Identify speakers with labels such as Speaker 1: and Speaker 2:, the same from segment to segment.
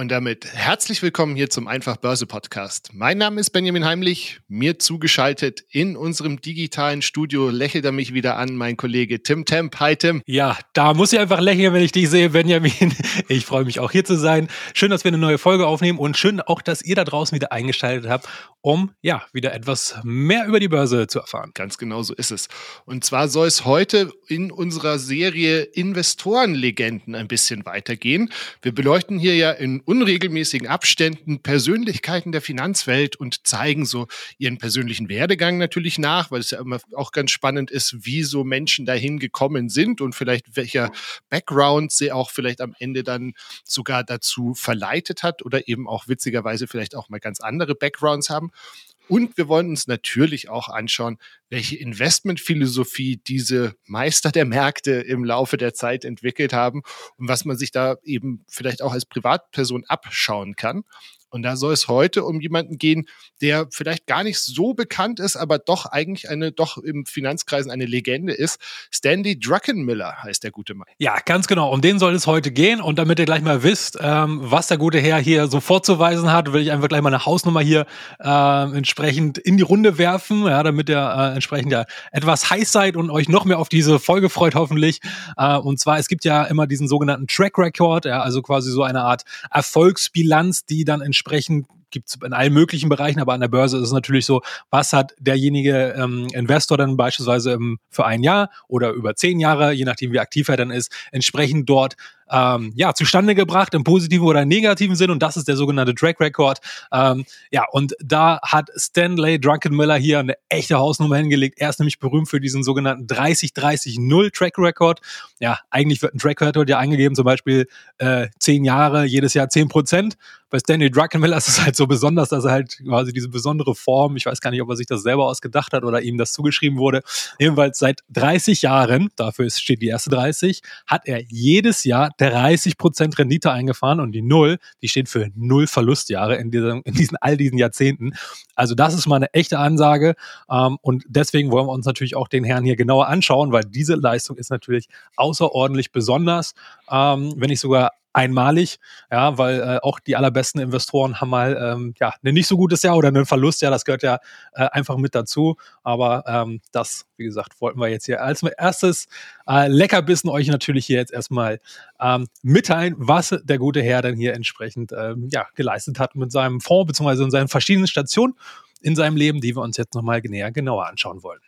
Speaker 1: Und damit herzlich willkommen hier zum Einfach Börse Podcast. Mein Name ist Benjamin Heimlich, mir zugeschaltet in unserem digitalen Studio lächelt er mich wieder an, mein Kollege Tim Temp. Hi Tim.
Speaker 2: Ja, da muss ich einfach lächeln, wenn ich dich sehe, Benjamin. Ich freue mich auch hier zu sein. Schön, dass wir eine neue Folge aufnehmen und schön auch, dass ihr da draußen wieder eingeschaltet habt, um ja wieder etwas mehr über die Börse zu erfahren.
Speaker 1: Ganz genau so ist es. Und zwar soll es heute in unserer Serie Investorenlegenden ein bisschen weitergehen. Wir beleuchten hier ja in unregelmäßigen Abständen Persönlichkeiten der Finanzwelt und zeigen so ihren persönlichen Werdegang natürlich nach, weil es ja immer auch ganz spannend ist, wie so Menschen dahin gekommen sind und vielleicht welcher Background sie auch vielleicht am Ende dann sogar dazu verleitet hat oder eben auch witzigerweise vielleicht auch mal ganz andere Backgrounds haben. Und wir wollen uns natürlich auch anschauen, welche Investmentphilosophie diese Meister der Märkte im Laufe der Zeit entwickelt haben und was man sich da eben vielleicht auch als Privatperson abschauen kann. Und da soll es heute um jemanden gehen, der vielleicht gar nicht so bekannt ist, aber doch eigentlich eine, doch im Finanzkreisen eine Legende ist. Stanley Druckenmiller heißt der gute Mann.
Speaker 2: Ja, ganz genau. Um den soll es heute gehen. Und damit ihr gleich mal wisst, ähm, was der gute Herr hier so vorzuweisen hat, will ich einfach gleich mal eine Hausnummer hier äh, entsprechend in die Runde werfen, ja, damit ihr äh, entsprechend ja etwas heiß seid und euch noch mehr auf diese Folge freut, hoffentlich. Äh, und zwar, es gibt ja immer diesen sogenannten Track Record, ja, also quasi so eine Art Erfolgsbilanz, die dann entsprechend entsprechend gibt es in allen möglichen Bereichen, aber an der Börse ist es natürlich so, was hat derjenige ähm, Investor dann beispielsweise im, für ein Jahr oder über zehn Jahre, je nachdem wie aktiv er dann ist, entsprechend dort ähm, ja, zustande gebracht, im positiven oder negativen Sinn. Und das ist der sogenannte Track Record. Ähm, ja, und da hat Stanley Drunkenmiller hier eine echte Hausnummer hingelegt. Er ist nämlich berühmt für diesen sogenannten 30-30-0 Track Record. Ja, eigentlich wird ein Track Record ja eingegeben, zum Beispiel äh, zehn Jahre, jedes Jahr zehn Prozent. Bei Stanley Druckenmiller ist es halt so besonders, dass er halt quasi diese besondere Form, ich weiß gar nicht, ob er sich das selber ausgedacht hat oder ihm das zugeschrieben wurde, jedenfalls seit 30 Jahren, dafür steht die erste 30, hat er jedes Jahr 30 Prozent Rendite eingefahren und die Null, die steht für Null Verlustjahre in, diesem, in diesen all diesen Jahrzehnten. Also das ist mal eine echte Ansage ähm, und deswegen wollen wir uns natürlich auch den Herrn hier genauer anschauen, weil diese Leistung ist natürlich außerordentlich besonders, ähm, wenn nicht sogar einmalig, ja, weil äh, auch die allerbesten Investoren haben mal ähm, ja ein nicht so gutes Jahr oder einen Verlust, ja, das gehört ja äh, einfach mit dazu. Aber ähm, das, wie gesagt, wollten wir jetzt hier als erstes äh, Leckerbissen euch natürlich hier jetzt erstmal ähm, mitteilen, was der gute Herr dann hier entsprechend ähm, ja geleistet hat mit seinem Fonds beziehungsweise in seinen verschiedenen Stationen in seinem Leben, die wir uns jetzt nochmal näher genauer anschauen wollen.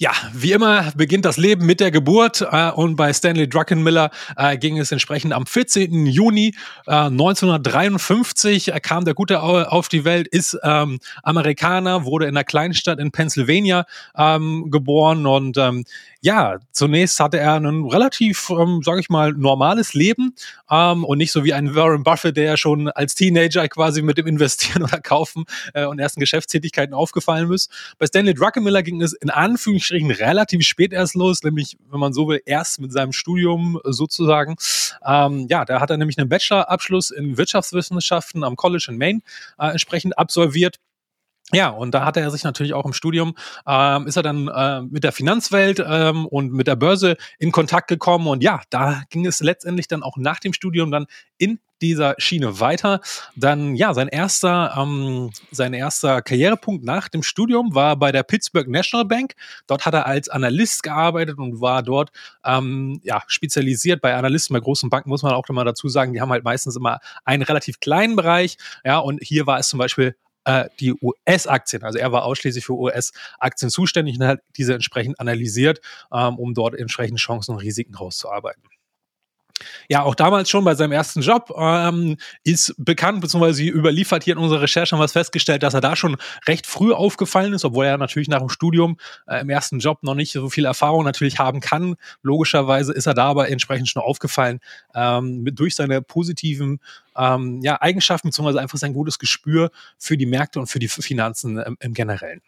Speaker 2: Ja, wie immer beginnt das Leben mit der Geburt äh, und bei Stanley Druckenmiller äh, ging es entsprechend am 14. Juni äh, 1953 äh, kam der Gute auf die Welt, ist ähm, Amerikaner, wurde in einer Kleinstadt in Pennsylvania ähm, geboren und ähm, ja, zunächst hatte er ein relativ, ähm, sage ich mal, normales Leben ähm, und nicht so wie ein Warren Buffett, der ja schon als Teenager quasi mit dem Investieren oder Kaufen äh, und ersten Geschäftstätigkeiten aufgefallen ist. Bei Stanley Druckenmiller ging es in Anführungsstrichen relativ spät erst los, nämlich, wenn man so will, erst mit seinem Studium sozusagen. Ähm, ja, da hat er nämlich einen Bachelorabschluss in Wirtschaftswissenschaften am College in Maine äh, entsprechend absolviert ja, und da hat er sich natürlich auch im Studium, ähm, ist er dann äh, mit der Finanzwelt ähm, und mit der Börse in Kontakt gekommen. Und ja, da ging es letztendlich dann auch nach dem Studium dann in dieser Schiene weiter. Dann, ja, sein erster, ähm, sein erster Karrierepunkt nach dem Studium war bei der Pittsburgh National Bank. Dort hat er als Analyst gearbeitet und war dort, ähm, ja, spezialisiert bei Analysten bei großen Banken, muss man auch mal dazu sagen, die haben halt meistens immer einen relativ kleinen Bereich. Ja, und hier war es zum Beispiel äh, die US-Aktien. Also er war ausschließlich für US-Aktien zuständig und hat diese entsprechend analysiert, ähm, um dort entsprechend Chancen und Risiken rauszuarbeiten. Ja, auch damals schon bei seinem ersten Job ähm, ist bekannt, beziehungsweise überliefert hier in unserer Recherche haben wir festgestellt, dass er da schon recht früh aufgefallen ist, obwohl er natürlich nach dem Studium äh, im ersten Job noch nicht so viel Erfahrung natürlich haben kann. Logischerweise ist er da aber entsprechend schon aufgefallen ähm, mit, durch seine positiven ähm, ja, Eigenschaften, beziehungsweise einfach sein gutes Gespür für die Märkte und für die Finanzen im, im Generellen.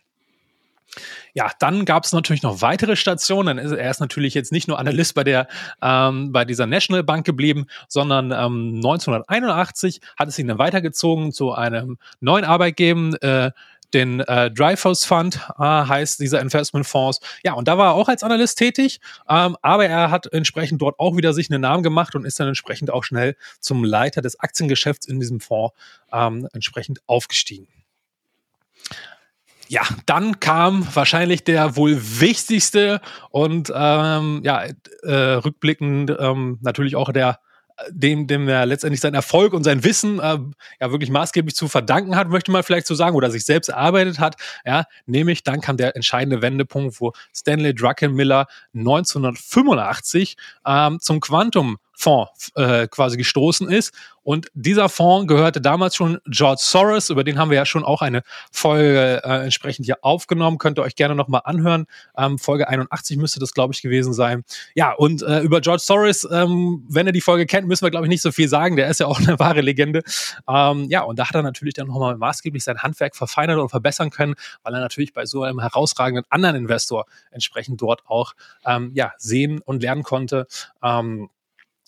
Speaker 2: Ja, dann gab es natürlich noch weitere Stationen. Er ist natürlich jetzt nicht nur Analyst bei der ähm, bei dieser National Bank geblieben, sondern ähm, 1981 hat es ihn dann weitergezogen zu einem neuen Arbeitgeber, äh, den äh, Dreyfus Fund äh, heißt dieser Investmentfonds. Ja, und da war er auch als Analyst tätig, ähm, aber er hat entsprechend dort auch wieder sich einen Namen gemacht und ist dann entsprechend auch schnell zum Leiter des Aktiengeschäfts in diesem Fonds ähm, entsprechend aufgestiegen. Ja, dann kam wahrscheinlich der wohl wichtigste und ähm, ja, äh, rückblickend ähm, natürlich auch der dem, dem er letztendlich seinen Erfolg und sein Wissen äh, ja wirklich maßgeblich zu verdanken hat, möchte man vielleicht so sagen, oder sich selbst erarbeitet hat. Ja, nämlich dann kam der entscheidende Wendepunkt, wo Stanley Druckenmiller 1985 ähm, zum Quantum Fonds äh, quasi gestoßen ist. Und dieser Fonds gehörte damals schon George Soros, über den haben wir ja schon auch eine Folge äh, entsprechend hier aufgenommen. Könnt ihr euch gerne nochmal anhören. Ähm, Folge 81 müsste das, glaube ich, gewesen sein. Ja, und äh, über George Soros, ähm, wenn ihr die Folge kennt, müssen wir, glaube ich, nicht so viel sagen. Der ist ja auch eine wahre Legende. Ähm, ja, und da hat er natürlich dann nochmal maßgeblich sein Handwerk verfeinert und verbessern können, weil er natürlich bei so einem herausragenden anderen Investor entsprechend dort auch ähm, ja, sehen und lernen konnte. Ähm,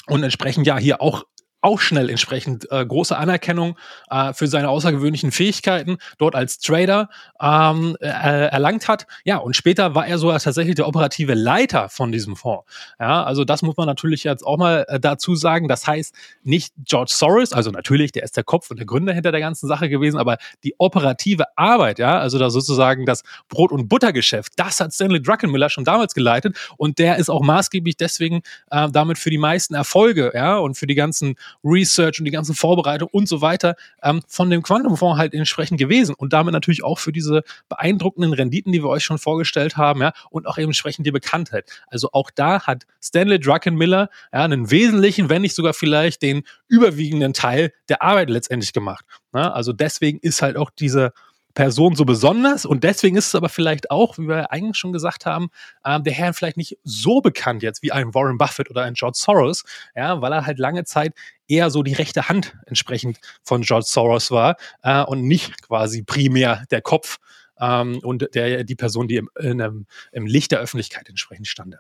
Speaker 2: und entsprechend ja hier auch auch schnell entsprechend äh, große Anerkennung äh, für seine außergewöhnlichen Fähigkeiten dort als Trader ähm, äh, erlangt hat. Ja, und später war er sogar tatsächlich der operative Leiter von diesem Fonds. Ja, also das muss man natürlich jetzt auch mal äh, dazu sagen. Das heißt, nicht George Soros, also natürlich, der ist der Kopf und der Gründer hinter der ganzen Sache gewesen, aber die operative Arbeit, ja, also da sozusagen das Brot- und Buttergeschäft, das hat Stanley Druckenmiller schon damals geleitet und der ist auch maßgeblich deswegen äh, damit für die meisten Erfolge, ja, und für die ganzen Research und die ganzen Vorbereitungen und so weiter ähm, von dem Quantumfonds halt entsprechend gewesen und damit natürlich auch für diese beeindruckenden Renditen, die wir euch schon vorgestellt haben, ja, und auch entsprechend die Bekanntheit. Also auch da hat Stanley Druckenmiller ja, einen wesentlichen, wenn nicht sogar vielleicht den überwiegenden Teil der Arbeit letztendlich gemacht. Ne? also deswegen ist halt auch diese Person so besonders und deswegen ist es aber vielleicht auch, wie wir eigentlich schon gesagt haben, äh, der Herr vielleicht nicht so bekannt jetzt wie ein Warren Buffett oder ein George Soros, ja, weil er halt lange Zeit eher so die rechte Hand entsprechend von George Soros war äh, und nicht quasi primär der Kopf ähm, und der, die Person, die im, in, im Licht der Öffentlichkeit entsprechend stand.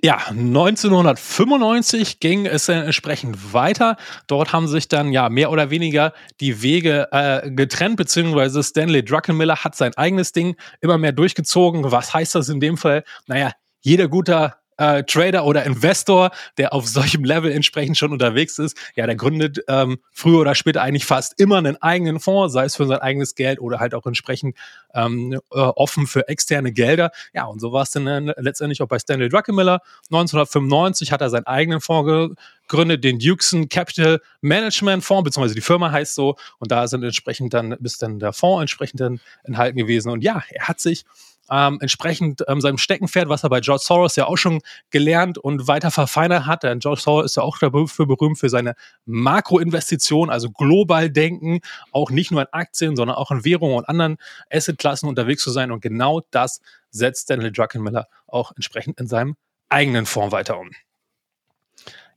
Speaker 2: Ja, 1995 ging es entsprechend weiter. Dort haben sich dann ja mehr oder weniger die Wege äh, getrennt, beziehungsweise Stanley Druckenmiller hat sein eigenes Ding immer mehr durchgezogen. Was heißt das in dem Fall? Naja, jeder guter äh, Trader oder Investor, der auf solchem Level entsprechend schon unterwegs ist, ja, der gründet ähm, früher oder später eigentlich fast immer einen eigenen Fonds, sei es für sein eigenes Geld oder halt auch entsprechend ähm, äh, offen für externe Gelder. Ja, und so war es dann äh, letztendlich auch bei Stanley Druckenmiller. 1995 hat er seinen eigenen Fonds gegründet, den Dukeson Capital Management Fonds, beziehungsweise die Firma heißt so, und da sind entsprechend dann, bis dann der Fonds entsprechend dann enthalten gewesen. Und ja, er hat sich ähm, entsprechend ähm, seinem Steckenpferd, was er bei George Soros ja auch schon gelernt und weiter verfeinert hat. Denn George Soros ist ja auch dafür berühmt für seine Makroinvestitionen, also global denken, auch nicht nur in Aktien, sondern auch in Währungen und anderen Assetklassen unterwegs zu sein. Und genau das setzt Stanley Druckenmiller auch entsprechend in seinem eigenen Fonds weiter um.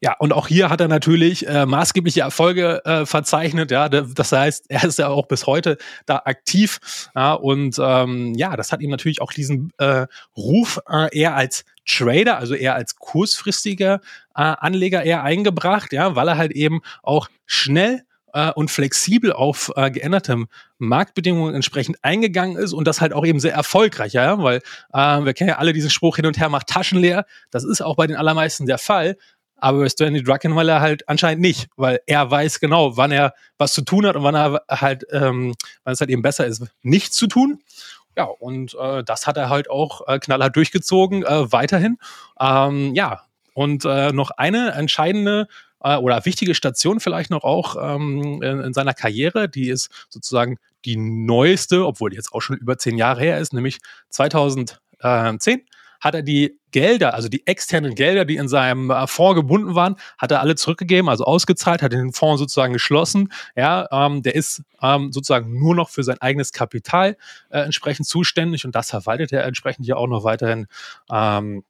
Speaker 2: Ja, und auch hier hat er natürlich äh, maßgebliche Erfolge äh, verzeichnet. Ja, das heißt, er ist ja auch bis heute da aktiv. Ja, und ähm, ja, das hat ihm natürlich auch diesen äh, Ruf äh, eher als Trader, also eher als kurzfristiger äh, Anleger eher eingebracht, ja, weil er halt eben auch schnell äh, und flexibel auf äh, geänderte Marktbedingungen entsprechend eingegangen ist und das halt auch eben sehr erfolgreich, ja, weil äh, wir kennen ja alle diesen Spruch hin und her macht Taschen leer. Das ist auch bei den allermeisten der Fall aber Stanley Druckenmiller halt anscheinend nicht, weil er weiß genau, wann er was zu tun hat und wann er halt, ähm, wann es halt eben besser ist, nichts zu tun. Ja, und äh, das hat er halt auch äh, knallhart durchgezogen, äh, weiterhin. Ähm, ja, und äh, noch eine entscheidende äh, oder wichtige Station vielleicht noch auch ähm, in, in seiner Karriere, die ist sozusagen die neueste, obwohl die jetzt auch schon über zehn Jahre her ist, nämlich 2010 hat er die Gelder, also die externen Gelder, die in seinem äh, Fonds gebunden waren, hat er alle zurückgegeben, also ausgezahlt, hat den Fonds sozusagen geschlossen. Ja, ähm, der ist ähm, sozusagen nur noch für sein eigenes Kapital äh, entsprechend zuständig und das verwaltet er entsprechend ja auch noch weiterhin. Ähm,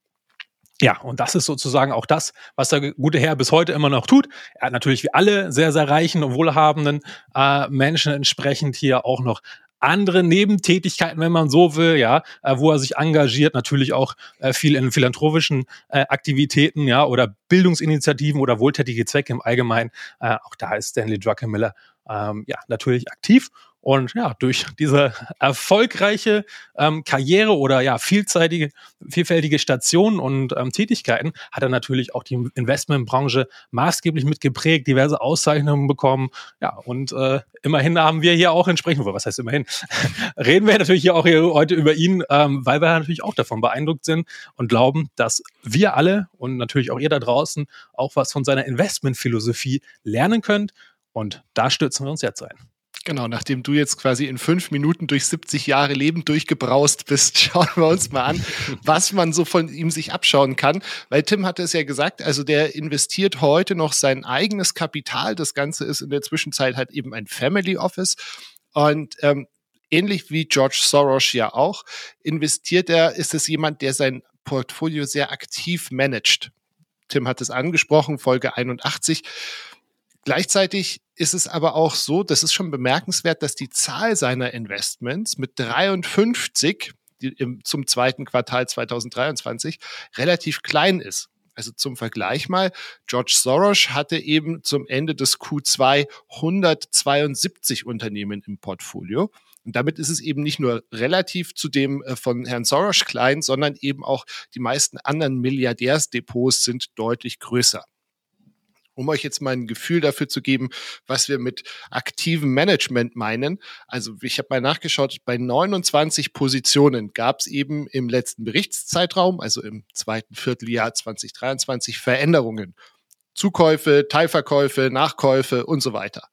Speaker 2: ja, und das ist sozusagen auch das, was der gute Herr bis heute immer noch tut. Er hat natürlich wie alle sehr, sehr reichen und wohlhabenden äh, Menschen entsprechend hier auch noch andere Nebentätigkeiten, wenn man so will, ja, äh, wo er sich engagiert, natürlich auch äh, viel in philanthropischen äh, Aktivitäten, ja, oder Bildungsinitiativen oder wohltätige Zwecke im Allgemeinen. Auch da ist Stanley Druckenmiller ähm, ja natürlich aktiv und ja, durch diese erfolgreiche ähm, Karriere oder ja, vielseitige, vielfältige Stationen und ähm, Tätigkeiten hat er natürlich auch die Investmentbranche maßgeblich mitgeprägt, diverse Auszeichnungen bekommen. Ja, und äh, immerhin haben wir hier auch entsprechend, was heißt immerhin, reden wir natürlich hier auch hier heute über ihn, ähm, weil wir natürlich auch davon beeindruckt sind und glauben, dass wir alle und natürlich auch ihr da draußen auch was von seiner Investmentphilosophie lernen könnt. Und da stürzen wir uns jetzt ein.
Speaker 1: Genau, nachdem du jetzt quasi in fünf Minuten durch 70 Jahre Leben durchgebraust bist, schauen wir uns mal an, was man so von ihm sich abschauen kann. Weil Tim hatte es ja gesagt, also der investiert heute noch sein eigenes Kapital. Das Ganze ist in der Zwischenzeit halt eben ein Family Office. Und ähm, ähnlich wie George Soros ja auch, investiert er, ist es jemand, der sein Portfolio sehr aktiv managt. Tim hat es angesprochen, Folge 81. Gleichzeitig ist es aber auch so, das ist schon bemerkenswert, dass die Zahl seiner Investments mit 53 im, zum zweiten Quartal 2023 relativ klein ist. Also zum Vergleich mal, George Soros hatte eben zum Ende des Q2 172 Unternehmen im Portfolio. Und damit ist es eben nicht nur relativ zu dem äh, von Herrn Soros klein, sondern eben auch die meisten anderen Milliardärsdepots sind deutlich größer um euch jetzt mal ein Gefühl dafür zu geben, was wir mit aktivem Management meinen. Also ich habe mal nachgeschaut, bei 29 Positionen gab es eben im letzten Berichtszeitraum, also im zweiten Vierteljahr 2023, Veränderungen. Zukäufe, Teilverkäufe, Nachkäufe und so weiter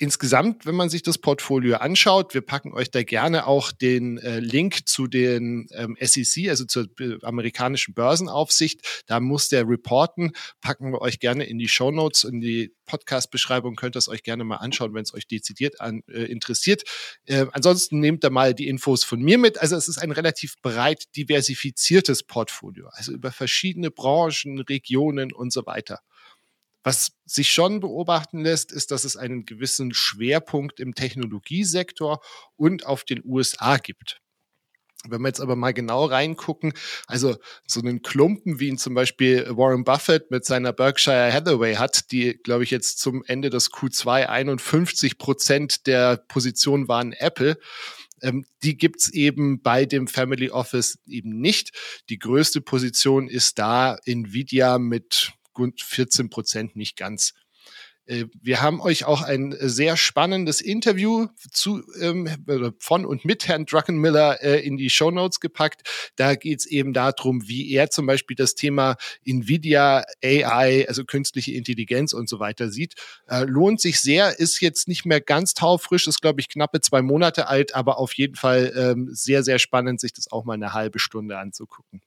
Speaker 1: insgesamt, wenn man sich das Portfolio anschaut, wir packen euch da gerne auch den äh, Link zu den ähm, SEC, also zur äh, amerikanischen Börsenaufsicht. Da muss der reporten. Packen wir euch gerne in die Show Notes, in die Podcast-Beschreibung. Könnt ihr es euch gerne mal anschauen, wenn es euch dezidiert an, äh, interessiert. Äh, ansonsten nehmt da mal die Infos von mir mit. Also es ist ein relativ breit diversifiziertes Portfolio, also über verschiedene Branchen, Regionen und so weiter. Was sich schon beobachten lässt, ist, dass es einen gewissen Schwerpunkt im Technologiesektor und auf den USA gibt. Wenn wir jetzt aber mal genau reingucken, also so einen Klumpen, wie ihn zum Beispiel Warren Buffett mit seiner Berkshire Hathaway hat, die, glaube ich, jetzt zum Ende des Q2 51 Prozent der Position waren Apple. Ähm, die gibt's eben bei dem Family Office eben nicht. Die größte Position ist da Nvidia mit gut 14 Prozent, nicht ganz. Äh, wir haben euch auch ein sehr spannendes Interview zu, ähm, von und mit Herrn Druckenmiller äh, in die Show Notes gepackt. Da geht es eben darum, wie er zum Beispiel das Thema Nvidia, AI, also künstliche Intelligenz und so weiter sieht. Äh, lohnt sich sehr, ist jetzt nicht mehr ganz taufrisch, ist glaube ich knappe zwei Monate alt, aber auf jeden Fall ähm, sehr, sehr spannend, sich das auch mal eine halbe Stunde anzugucken.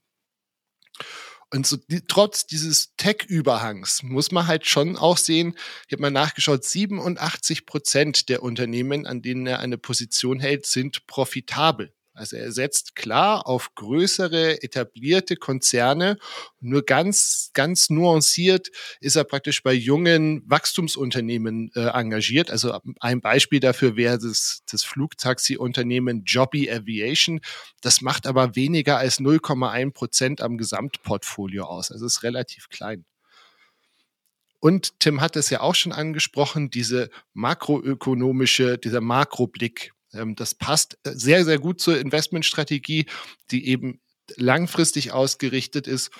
Speaker 1: Und so, die, trotz dieses Tech-Überhangs muss man halt schon auch sehen, ich habe mal nachgeschaut, 87 Prozent der Unternehmen, an denen er eine Position hält, sind profitabel. Also er setzt klar auf größere, etablierte Konzerne. Nur ganz, ganz nuanciert ist er praktisch bei jungen Wachstumsunternehmen äh, engagiert. Also ein Beispiel dafür wäre das, das Flugtaxi-Unternehmen Jobby Aviation. Das macht aber weniger als 0,1 Prozent am Gesamtportfolio aus. Also ist relativ klein. Und Tim hat es ja auch schon angesprochen, diese makroökonomische, dieser Makroblick, das passt äh, sehr, sehr gut zur Investmentstrategie, die eben langfristig ausgerichtet ist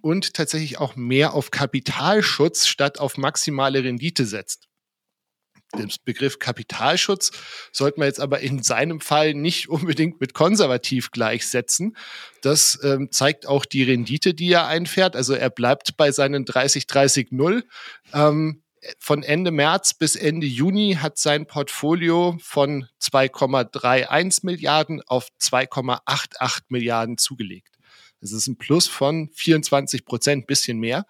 Speaker 1: und tatsächlich auch mehr auf Kapitalschutz statt auf maximale Rendite setzt. Den Begriff Kapitalschutz sollte man jetzt aber in seinem Fall nicht unbedingt mit konservativ gleichsetzen. Das ähm, zeigt auch die Rendite, die er einfährt. Also er bleibt bei seinen 30, 30, 0. Ähm, von Ende März bis Ende Juni hat sein Portfolio von 2,31 Milliarden auf 2,88 Milliarden zugelegt. Das ist ein Plus von 24 Prozent, bisschen mehr.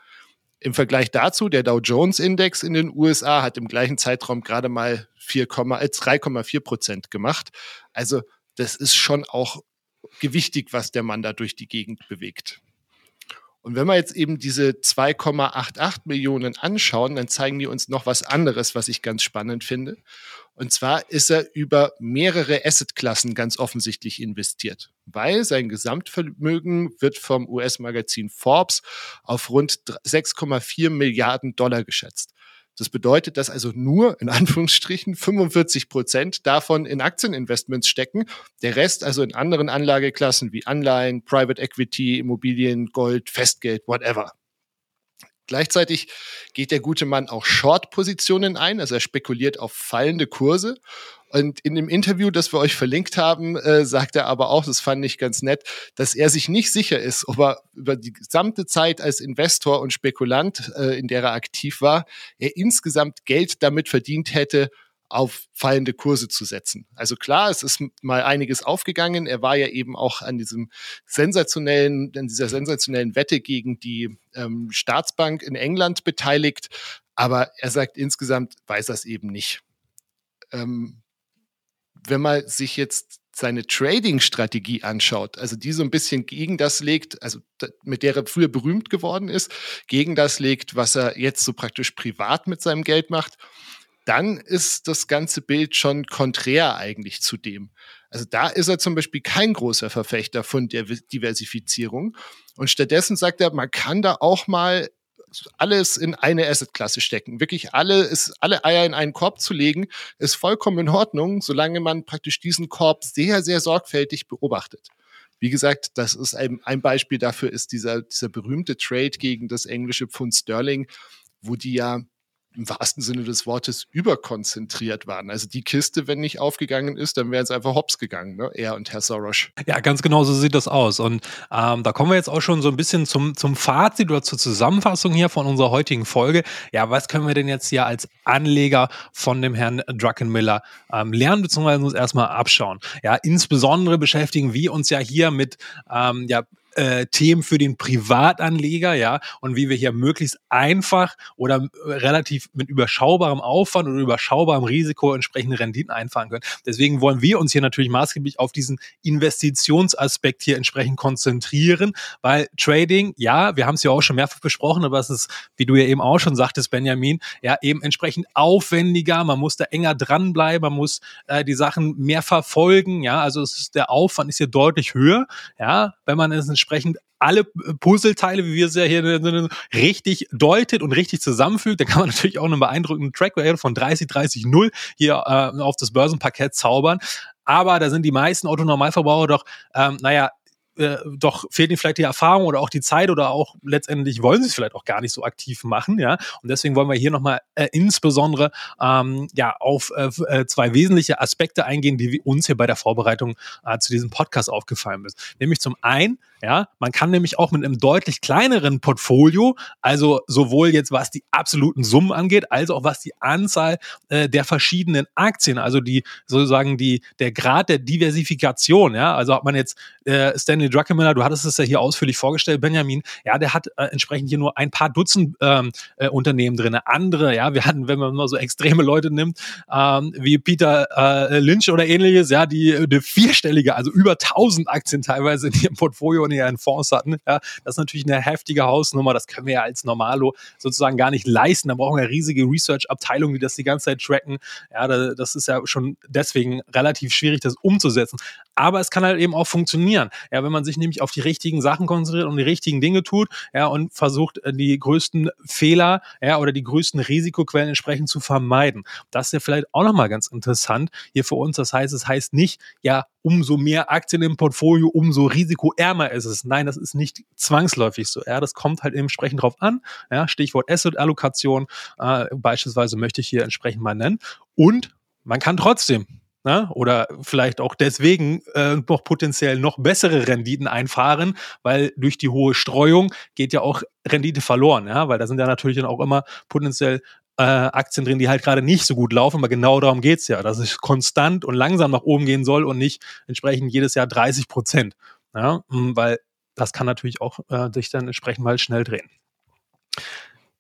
Speaker 1: Im Vergleich dazu, der Dow Jones Index in den USA hat im gleichen Zeitraum gerade mal 3,4 äh, Prozent gemacht. Also das ist schon auch gewichtig, was der Mann da durch die Gegend bewegt. Und wenn wir jetzt eben diese 2,88 Millionen anschauen, dann zeigen die uns noch was anderes, was ich ganz spannend finde. Und zwar ist er über mehrere Assetklassen ganz offensichtlich investiert, weil sein Gesamtvermögen wird vom US-Magazin Forbes auf rund 6,4 Milliarden Dollar geschätzt. Das bedeutet, dass also nur in Anführungsstrichen 45 Prozent davon in Aktieninvestments stecken, der Rest also in anderen Anlageklassen wie Anleihen, Private Equity, Immobilien, Gold, Festgeld, whatever. Gleichzeitig geht der gute Mann auch Short-Positionen ein, also er spekuliert auf fallende Kurse. Und in dem Interview, das wir euch verlinkt haben, äh, sagt er aber auch, das fand ich ganz nett, dass er sich nicht sicher ist, ob er über die gesamte Zeit als Investor und Spekulant, äh, in der er aktiv war, er insgesamt Geld damit verdient hätte, auf fallende Kurse zu setzen. Also klar, es ist mal einiges aufgegangen. Er war ja eben auch an diesem sensationellen, an dieser sensationellen Wette gegen die ähm, Staatsbank in England beteiligt. Aber er sagt insgesamt weiß es eben nicht. Ähm, wenn man sich jetzt seine Trading-Strategie anschaut, also die so ein bisschen gegen das legt, also mit der er früher berühmt geworden ist, gegen das legt, was er jetzt so praktisch privat mit seinem Geld macht, dann ist das ganze Bild schon konträr eigentlich zu dem. Also da ist er zum Beispiel kein großer Verfechter von der Diversifizierung. Und stattdessen sagt er, man kann da auch mal alles in eine Assetklasse stecken. Wirklich alle, ist, alle Eier in einen Korb zu legen, ist vollkommen in Ordnung, solange man praktisch diesen Korb sehr, sehr sorgfältig beobachtet. Wie gesagt, das ist ein, ein Beispiel dafür, ist dieser, dieser berühmte Trade gegen das englische Pfund Sterling, wo die ja im wahrsten Sinne des Wortes überkonzentriert waren. Also die Kiste, wenn nicht aufgegangen ist, dann wären es einfach hops gegangen, ne? er und Herr Soros.
Speaker 2: Ja, ganz genau so sieht das aus. Und ähm, da kommen wir jetzt auch schon so ein bisschen zum, zum Fazit oder zur Zusammenfassung hier von unserer heutigen Folge. Ja, was können wir denn jetzt hier als Anleger von dem Herrn Druckenmiller ähm, lernen, beziehungsweise uns erstmal abschauen? Ja, insbesondere beschäftigen wir uns ja hier mit ähm, ja, äh, Themen für den Privatanleger, ja, und wie wir hier möglichst einfach oder äh, relativ mit überschaubarem Aufwand oder überschaubarem Risiko entsprechende Renditen einfahren können. Deswegen wollen wir uns hier natürlich maßgeblich auf diesen Investitionsaspekt hier entsprechend konzentrieren, weil Trading, ja, wir haben es ja auch schon mehrfach besprochen, aber es ist, wie du ja eben auch schon sagtest, Benjamin, ja, eben entsprechend aufwendiger, man muss da enger dranbleiben, man muss äh, die Sachen mehr verfolgen, ja, also es ist, der Aufwand ist hier deutlich höher, ja, wenn man es entsprechend entsprechend alle Puzzleteile, wie wir es ja hier richtig deutet und richtig zusammenfügt, dann kann man natürlich auch einen beeindruckenden Track von 30, 30, 0 hier äh, auf das Börsenparkett zaubern. Aber da sind die meisten Autonormalverbraucher doch, ähm, naja, äh, doch fehlt ihnen vielleicht die Erfahrung oder auch die Zeit oder auch letztendlich wollen sie es vielleicht auch gar nicht so aktiv machen, ja. Und deswegen wollen wir hier nochmal äh, insbesondere ähm, ja auf äh, äh, zwei wesentliche Aspekte eingehen, die uns hier bei der Vorbereitung äh, zu diesem Podcast aufgefallen ist. Nämlich zum einen, ja, man kann nämlich auch mit einem deutlich kleineren Portfolio, also sowohl jetzt was die absoluten Summen angeht, als auch was die Anzahl äh, der verschiedenen Aktien, also die sozusagen die der Grad der Diversifikation, ja, also hat man jetzt äh, Stanley Druckenmiller, du hattest es ja hier ausführlich vorgestellt, Benjamin, ja, der hat äh, entsprechend hier nur ein paar Dutzend ähm, äh, Unternehmen drin. Andere, ja, wir hatten, wenn man mal so extreme Leute nimmt, ähm, wie Peter äh, Lynch oder ähnliches, ja, die eine vierstellige, also über 1000 Aktien teilweise in ihrem Portfolio und in Fonds hatten. Ja, das ist natürlich eine heftige Hausnummer, das können wir ja als Normalo sozusagen gar nicht leisten. Da brauchen wir riesige Research-Abteilungen, die das die ganze Zeit tracken. Ja, das ist ja schon deswegen relativ schwierig, das umzusetzen. Aber es kann halt eben auch funktionieren. Ja, wenn man sich nämlich auf die richtigen Sachen konzentriert und die richtigen Dinge tut, ja, und versucht, äh, die größten Fehler, ja, oder die größten Risikoquellen entsprechend zu vermeiden. Das ist ja vielleicht auch nochmal ganz interessant hier für uns. Das heißt, es heißt nicht, ja, umso mehr Aktien im Portfolio, umso risikoärmer ist es. Nein, das ist nicht zwangsläufig so. Ja, das kommt halt entsprechend drauf an. Ja, Stichwort Asset-Allokation äh, beispielsweise möchte ich hier entsprechend mal nennen. Und man kann trotzdem ne? oder vielleicht auch deswegen äh, noch potenziell noch bessere Renditen einfahren, weil durch die hohe Streuung geht ja auch Rendite verloren, ja, weil da sind ja natürlich dann auch immer potenziell äh, Aktien drin, die halt gerade nicht so gut laufen, aber genau darum geht's ja, dass es konstant und langsam nach oben gehen soll und nicht entsprechend jedes Jahr 30 Prozent, ja, weil das kann natürlich auch äh, sich dann entsprechend mal schnell drehen.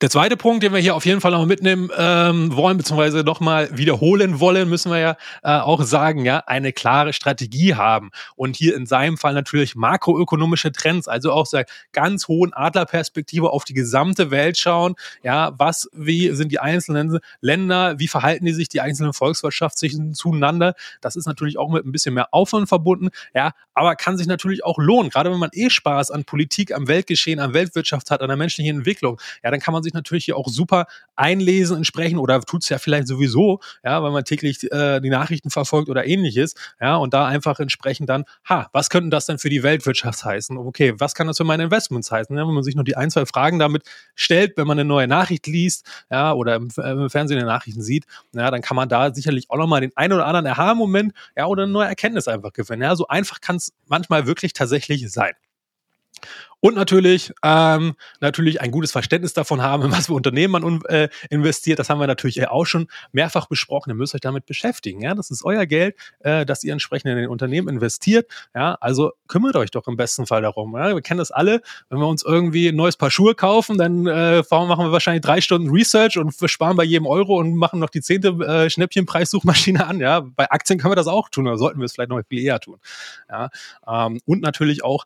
Speaker 2: Der zweite Punkt, den wir hier auf jeden Fall noch mitnehmen ähm, wollen, beziehungsweise nochmal wiederholen wollen, müssen wir ja äh, auch sagen, ja, eine klare Strategie haben. Und hier in seinem Fall natürlich makroökonomische Trends, also auch sehr ganz hohen Adlerperspektive auf die gesamte Welt schauen. Ja, was, wie sind die einzelnen Länder, wie verhalten die sich, die einzelnen Volkswirtschaften zueinander? Das ist natürlich auch mit ein bisschen mehr Aufwand verbunden, ja, aber kann sich natürlich auch lohnen. Gerade wenn man eh Spaß an Politik, am Weltgeschehen, an Weltwirtschaft hat, an der menschlichen Entwicklung, ja, dann kann man sich natürlich hier auch super einlesen entsprechend oder tut es ja vielleicht sowieso, ja, weil man täglich äh, die Nachrichten verfolgt oder ähnliches, ja, und da einfach entsprechend dann, ha, was könnten das denn für die Weltwirtschaft heißen? Okay, was kann das für meine Investments heißen? Ja, wenn man sich nur die ein, zwei Fragen damit stellt, wenn man eine neue Nachricht liest, ja, oder im, äh, im Fernsehen eine Nachrichten sieht, ja, dann kann man da sicherlich auch nochmal den einen oder anderen Aha-Moment, ja, oder eine neue Erkenntnis einfach gewinnen. Ja, so einfach kann es manchmal wirklich tatsächlich sein. Und natürlich, ähm, natürlich ein gutes Verständnis davon haben, in was für Unternehmen man äh, investiert. Das haben wir natürlich auch schon mehrfach besprochen. Ihr müsst euch damit beschäftigen. Ja, das ist euer Geld, äh, das ihr entsprechend in den Unternehmen investiert. Ja, also kümmert euch doch im besten Fall darum. Ja, wir kennen das alle. Wenn wir uns irgendwie ein neues Paar Schuhe kaufen, dann äh, machen wir wahrscheinlich drei Stunden Research und wir sparen bei jedem Euro und machen noch die zehnte äh, Schnäppchenpreissuchmaschine an. Ja, bei Aktien können wir das auch tun, oder sollten wir es vielleicht noch viel eher tun. Ja, ähm, und natürlich auch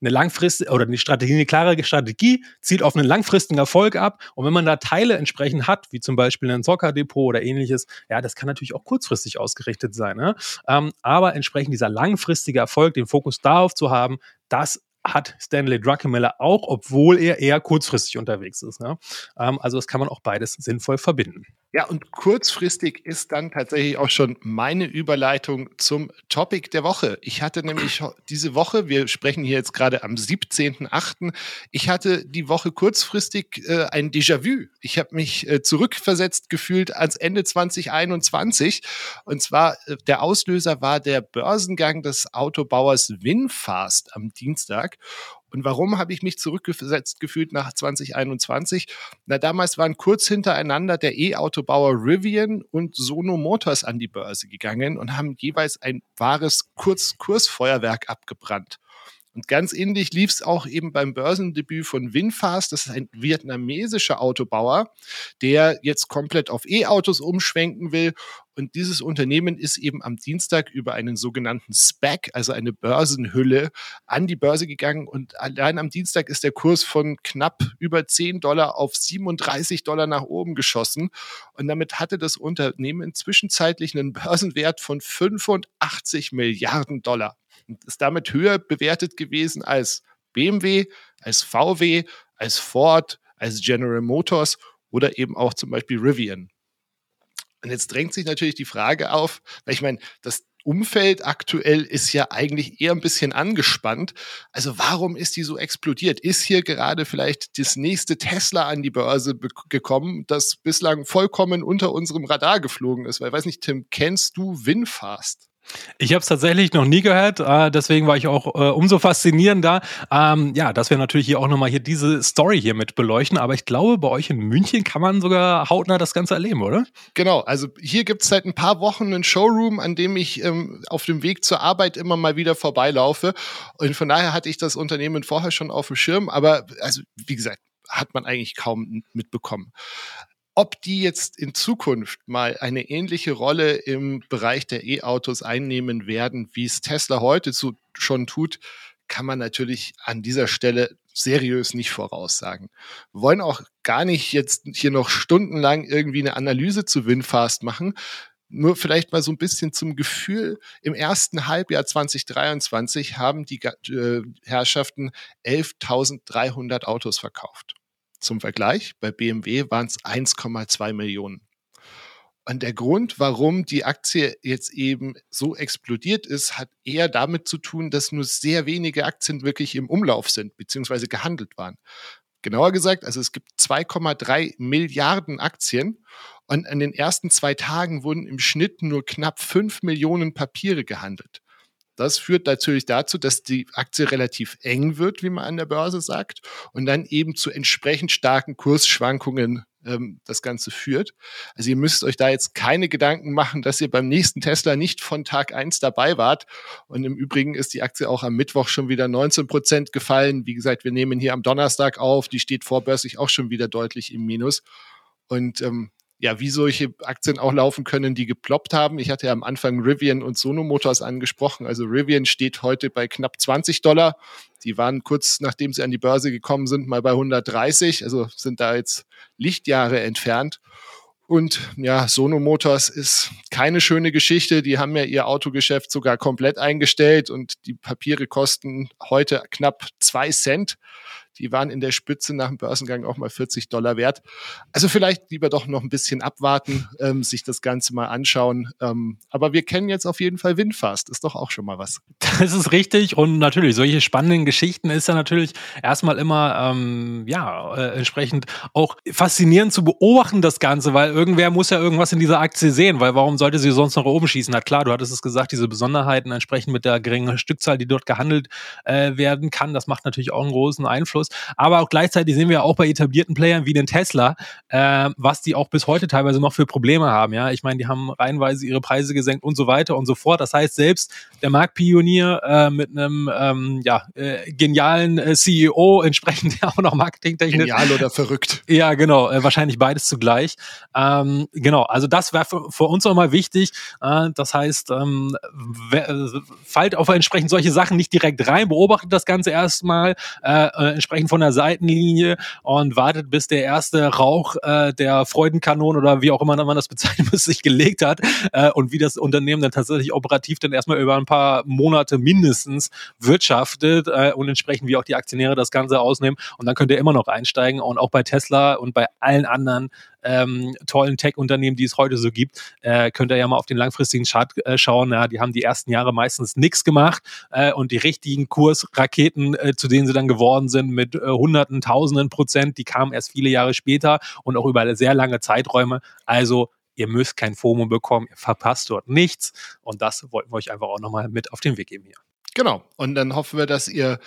Speaker 2: eine langfristige oder eine Strategie, eine klare Strategie zielt auf einen langfristigen Erfolg ab. Und wenn man da Teile entsprechend hat, wie zum Beispiel ein Zockerdepot oder ähnliches, ja, das kann natürlich auch kurzfristig ausgerichtet sein. Ne? Ähm, aber entsprechend dieser langfristige Erfolg, den Fokus darauf zu haben, das hat Stanley Druckenmiller auch, obwohl er eher kurzfristig unterwegs ist. Ne? Ähm, also das kann man auch beides sinnvoll verbinden.
Speaker 1: Ja, und kurzfristig ist dann tatsächlich auch schon meine Überleitung zum Topic der Woche. Ich hatte nämlich diese Woche, wir sprechen hier jetzt gerade am 17.8., ich hatte die Woche kurzfristig äh, ein Déjà-vu. Ich habe mich äh, zurückversetzt gefühlt ans Ende 2021. Und zwar, äh, der Auslöser war der Börsengang des Autobauers Winfast am Dienstag. Und warum habe ich mich zurückgesetzt gefühlt nach 2021? Na, damals waren kurz hintereinander der E-Autobauer Rivian und Sono Motors an die Börse gegangen und haben jeweils ein wahres Kurzkursfeuerwerk abgebrannt. Und ganz ähnlich lief es auch eben beim Börsendebüt von Winfast. Das ist ein vietnamesischer Autobauer, der jetzt komplett auf E-Autos umschwenken will. Und dieses Unternehmen ist eben am Dienstag über einen sogenannten SPAC, also eine Börsenhülle, an die Börse gegangen. Und allein am Dienstag ist der Kurs von knapp über 10 Dollar auf 37 Dollar nach oben geschossen. Und damit hatte das Unternehmen zwischenzeitlich einen Börsenwert von 85 Milliarden Dollar und ist damit höher bewertet gewesen als BMW, als VW, als Ford, als General Motors oder eben auch zum Beispiel Rivian. Und jetzt drängt sich natürlich die Frage auf, weil ich meine, das Umfeld aktuell ist ja eigentlich eher ein bisschen angespannt. Also warum ist die so explodiert? Ist hier gerade vielleicht das nächste Tesla an die Börse gekommen, das bislang vollkommen unter unserem Radar geflogen ist? Weil weiß nicht, Tim, kennst du Winfast?
Speaker 2: Ich habe es tatsächlich noch nie gehört, äh, deswegen war ich auch äh, umso faszinierender. Ähm, ja, dass wir natürlich hier auch nochmal hier diese Story hier mit beleuchten, aber ich glaube, bei euch in München kann man sogar hautnah das Ganze erleben, oder?
Speaker 1: Genau, also hier gibt es seit ein paar Wochen einen Showroom, an dem ich ähm, auf dem Weg zur Arbeit immer mal wieder vorbeilaufe. Und von daher hatte ich das Unternehmen vorher schon auf dem Schirm, aber also wie gesagt, hat man eigentlich kaum mitbekommen. Ob die jetzt in Zukunft mal eine ähnliche Rolle im Bereich der E-Autos einnehmen werden, wie es Tesla heute zu, schon tut, kann man natürlich an dieser Stelle seriös nicht voraussagen. Wir wollen auch gar nicht jetzt hier noch stundenlang irgendwie eine Analyse zu Winfast machen. Nur vielleicht mal so ein bisschen zum Gefühl. Im ersten Halbjahr 2023 haben die äh, Herrschaften 11.300 Autos verkauft. Zum Vergleich, bei BMW waren es 1,2 Millionen. Und der Grund, warum die Aktie jetzt eben so explodiert ist, hat eher damit zu tun, dass nur sehr wenige Aktien wirklich im Umlauf sind, beziehungsweise gehandelt waren. Genauer gesagt, also es gibt 2,3 Milliarden Aktien und an den ersten zwei Tagen wurden im Schnitt nur knapp 5 Millionen Papiere gehandelt. Das führt natürlich dazu, dass die Aktie relativ eng wird, wie man an der Börse sagt, und dann eben zu entsprechend starken Kursschwankungen ähm, das Ganze führt. Also ihr müsst euch da jetzt keine Gedanken machen, dass ihr beim nächsten Tesla nicht von Tag eins dabei wart. Und im Übrigen ist die Aktie auch am Mittwoch schon wieder 19 Prozent gefallen. Wie gesagt, wir nehmen hier am Donnerstag auf. Die steht vorbörslich auch schon wieder deutlich im Minus. Und ähm, ja, wie solche Aktien auch laufen können, die geploppt haben. Ich hatte ja am Anfang Rivian und Sono Motors angesprochen. Also Rivian steht heute bei knapp 20 Dollar. Die waren kurz nachdem sie an die Börse gekommen sind, mal bei 130. Also sind da jetzt Lichtjahre entfernt. Und ja, Sono Motors ist keine schöne Geschichte. Die haben ja ihr Autogeschäft sogar komplett eingestellt und die Papiere kosten heute knapp zwei Cent. Die waren in der Spitze nach dem Börsengang auch mal 40 Dollar wert. Also vielleicht lieber doch noch ein bisschen abwarten, ähm, sich das Ganze mal anschauen. Ähm, aber wir kennen jetzt auf jeden Fall Windfast. Ist doch auch schon mal was.
Speaker 2: Das ist richtig. Und natürlich, solche spannenden Geschichten ist ja natürlich erstmal immer, ähm, ja, äh, entsprechend auch faszinierend zu beobachten, das Ganze, weil irgendwer muss ja irgendwas in dieser Aktie sehen, weil warum sollte sie sonst noch oben schießen? Na klar, du hattest es gesagt, diese Besonderheiten entsprechend mit der geringen Stückzahl, die dort gehandelt äh, werden kann, das macht natürlich auch einen großen Einfluss. Aber auch gleichzeitig sehen wir auch bei etablierten Playern wie den Tesla, äh, was die auch bis heute teilweise noch für Probleme haben. Ja, ich meine, die haben reihenweise ihre Preise gesenkt und so weiter und so fort. Das heißt, selbst der Marktpionier äh, mit einem ähm, ja, äh, genialen äh, CEO, entsprechend auch noch marketingtechnisch.
Speaker 1: Genial oder verrückt.
Speaker 2: Ja, genau, äh, wahrscheinlich beides zugleich. Ähm, genau, also das wäre für, für, uns auch mal wichtig. Äh, das heißt, ähm, fallt auf entsprechend solche Sachen nicht direkt rein, beobachtet das Ganze erstmal, äh, äh, entsprechend von der Seitenlinie und wartet, bis der erste Rauch äh, der Freudenkanone oder wie auch immer man das bezeichnen muss, sich gelegt hat äh, und wie das Unternehmen dann tatsächlich operativ dann erstmal über ein paar Monate mindestens wirtschaftet äh, und entsprechend wie auch die Aktionäre das Ganze ausnehmen. Und dann könnt ihr immer noch einsteigen und auch bei Tesla und bei allen anderen ähm, tollen Tech-Unternehmen, die es heute so gibt, äh, könnt ihr ja mal auf den langfristigen Chart äh, schauen. Ja, die haben die ersten Jahre meistens nichts gemacht äh, und die richtigen Kursraketen, äh, zu denen sie dann geworden sind, mit äh, Hunderten, Tausenden Prozent, die kamen erst viele Jahre später und auch über sehr lange Zeiträume. Also ihr müsst kein FOMO bekommen, ihr verpasst dort nichts und das wollten wir euch einfach auch nochmal mit auf den Weg geben hier.
Speaker 1: Genau. Und dann hoffen wir, dass ihr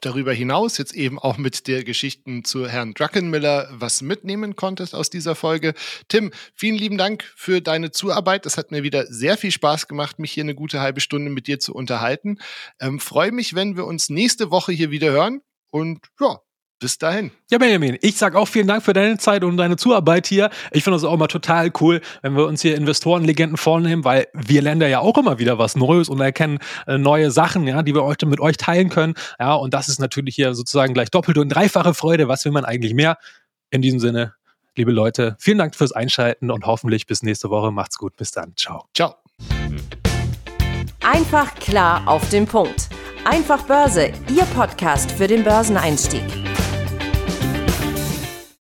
Speaker 1: darüber hinaus jetzt eben auch mit der Geschichten zu Herrn Druckenmiller was mitnehmen konntest aus dieser Folge. Tim, vielen lieben Dank für deine Zuarbeit. Es hat mir wieder sehr viel Spaß gemacht, mich hier eine gute halbe Stunde mit dir zu unterhalten. Ähm, Freue mich, wenn wir uns nächste Woche hier wieder hören. Und ja, bis dahin.
Speaker 2: Ja, Benjamin, ich sag auch vielen Dank für deine Zeit und deine Zuarbeit hier. Ich finde das auch immer total cool, wenn wir uns hier Investorenlegenden vornehmen, weil wir lernen ja auch immer wieder was Neues und erkennen äh, neue Sachen, ja, die wir heute mit euch teilen können. Ja, und das ist natürlich hier sozusagen gleich doppelte und dreifache Freude. Was will man eigentlich mehr? In diesem Sinne, liebe Leute, vielen Dank fürs Einschalten und hoffentlich bis nächste Woche. Macht's gut. Bis dann. Ciao.
Speaker 1: Ciao.
Speaker 3: Einfach klar auf den Punkt. Einfach Börse, Ihr Podcast für den Börseneinstieg.